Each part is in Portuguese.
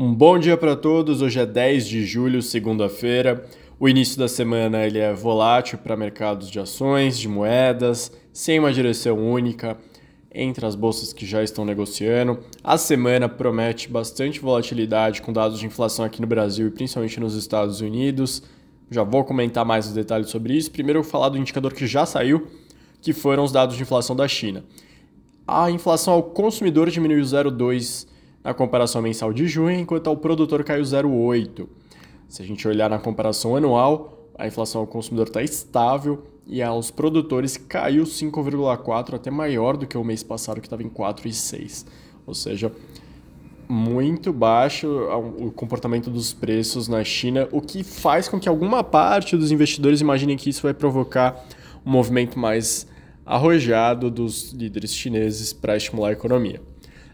Um bom dia para todos. Hoje é 10 de julho, segunda-feira. O início da semana ele é volátil para mercados de ações, de moedas, sem uma direção única entre as bolsas que já estão negociando. A semana promete bastante volatilidade com dados de inflação aqui no Brasil e principalmente nos Estados Unidos. Já vou comentar mais os detalhes sobre isso. Primeiro eu vou falar do indicador que já saiu, que foram os dados de inflação da China. A inflação ao consumidor diminuiu 0,2 na comparação mensal de junho, enquanto ao produtor caiu 0,8. Se a gente olhar na comparação anual, a inflação ao consumidor está estável e aos produtores caiu 5,4, até maior do que o mês passado, que estava em 4,6. Ou seja, muito baixo o comportamento dos preços na China, o que faz com que alguma parte dos investidores imaginem que isso vai provocar um movimento mais arrojado dos líderes chineses para estimular a economia.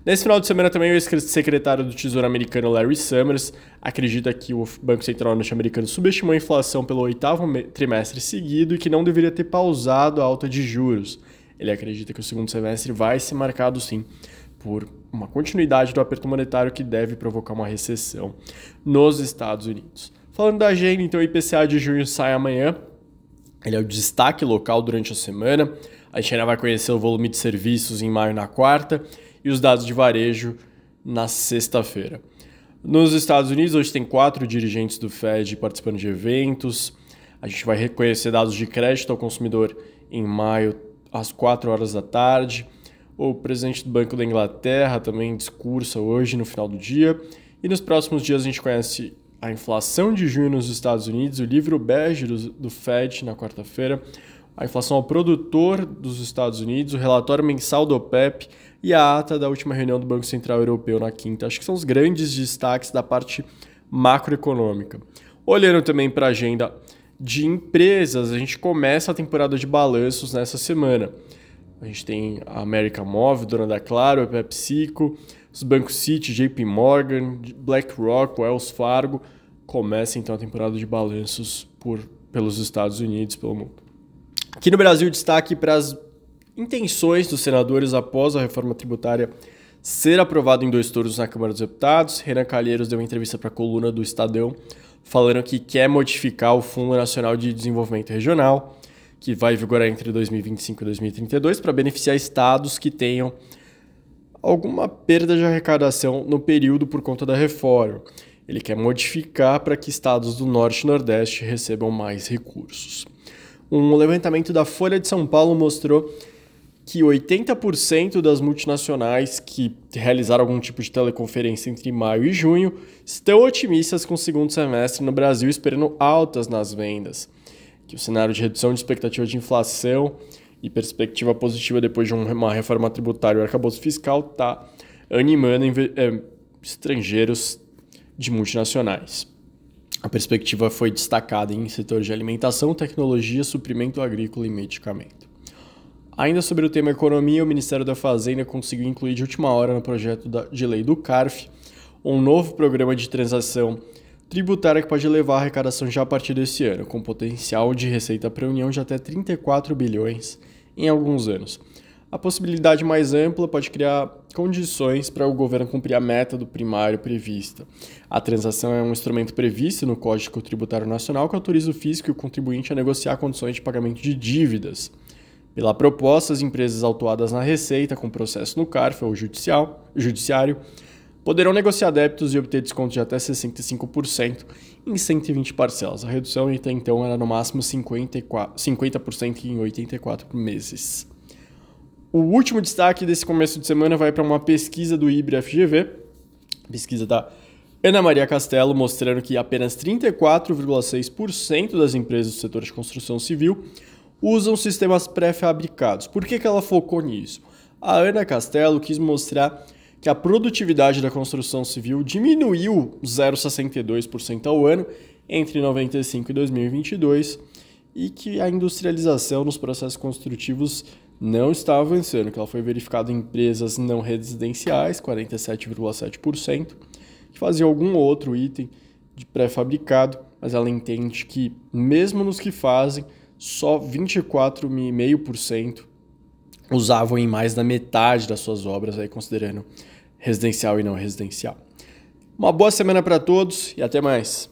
Nesse final de semana também o ex-secretário do Tesouro americano Larry Summers acredita que o Banco Central norte-americano subestimou a inflação pelo oitavo trimestre seguido e que não deveria ter pausado a alta de juros. Ele acredita que o segundo semestre vai ser marcado sim por uma continuidade do aperto monetário que deve provocar uma recessão nos Estados Unidos. Falando da agenda, então o IPCA de junho sai amanhã. Ele é o destaque local durante a semana. A ainda vai conhecer o volume de serviços em maio na quarta e os dados de varejo na sexta-feira. Nos Estados Unidos, hoje tem quatro dirigentes do Fed participando de eventos. A gente vai reconhecer dados de crédito ao consumidor em maio, às 4 horas da tarde. O presidente do Banco da Inglaterra também discursa hoje, no final do dia. E nos próximos dias a gente conhece a inflação de junho nos Estados Unidos, o livro bege do Fed na quarta-feira, a inflação ao produtor dos Estados Unidos, o relatório mensal do OPEP e a ata da última reunião do Banco Central Europeu na quinta. Acho que são os grandes destaques da parte macroeconômica. Olhando também para a agenda de empresas, a gente começa a temporada de balanços nessa semana. A gente tem a América Móvel, dona da Claro, a PepsiCo, os bancos Citi, JP Morgan, BlackRock, Wells Fargo. Começa então a temporada de balanços por, pelos Estados Unidos, pelo mundo. Aqui no Brasil, destaque para as intenções dos senadores após a reforma tributária ser aprovada em dois turnos na Câmara dos Deputados. Renan Calheiros deu uma entrevista para a coluna do Estadão falando que quer modificar o Fundo Nacional de Desenvolvimento Regional, que vai vigorar entre 2025 e 2032, para beneficiar estados que tenham alguma perda de arrecadação no período por conta da reforma. Ele quer modificar para que estados do Norte e Nordeste recebam mais recursos. Um levantamento da Folha de São Paulo mostrou que 80% das multinacionais que realizaram algum tipo de teleconferência entre maio e junho estão otimistas com o segundo semestre no Brasil, esperando altas nas vendas. Que o cenário de redução de expectativa de inflação e perspectiva positiva depois de uma reforma tributária e arcabouço fiscal está animando é, estrangeiros de multinacionais. A perspectiva foi destacada em setores de alimentação, tecnologia, suprimento agrícola e medicamento. Ainda sobre o tema economia, o Ministério da Fazenda conseguiu incluir de última hora no projeto de lei do CARF um novo programa de transação tributária que pode levar a arrecadação já a partir desse ano, com potencial de receita para a União de até 34 bilhões em alguns anos. A possibilidade mais ampla pode criar condições para o governo cumprir a meta do primário prevista. A transação é um instrumento previsto no Código Tributário Nacional que autoriza o fisco e o contribuinte a negociar condições de pagamento de dívidas pela proposta, as empresas autuadas na Receita com processo no CARF ou judicial, judiciário poderão negociar débitos e obter desconto de até 65% em 120 parcelas. A redução até então era no máximo 54, 50% em 84 meses. O último destaque desse começo de semana vai para uma pesquisa do IBRE-FGV, pesquisa da Ana Maria Castelo, mostrando que apenas 34,6% das empresas do setor de construção civil usam sistemas pré-fabricados. Por que, que ela focou nisso? A Ana Castelo quis mostrar que a produtividade da construção civil diminuiu 0,62% ao ano entre 95 e 2022 e que a industrialização nos processos construtivos não está avançando, que ela foi verificada em empresas não residenciais, 47,7%, que faziam algum outro item de pré-fabricado, mas ela entende que mesmo nos que fazem, só 24,5% usavam em mais da metade das suas obras, aí considerando residencial e não residencial. Uma boa semana para todos e até mais.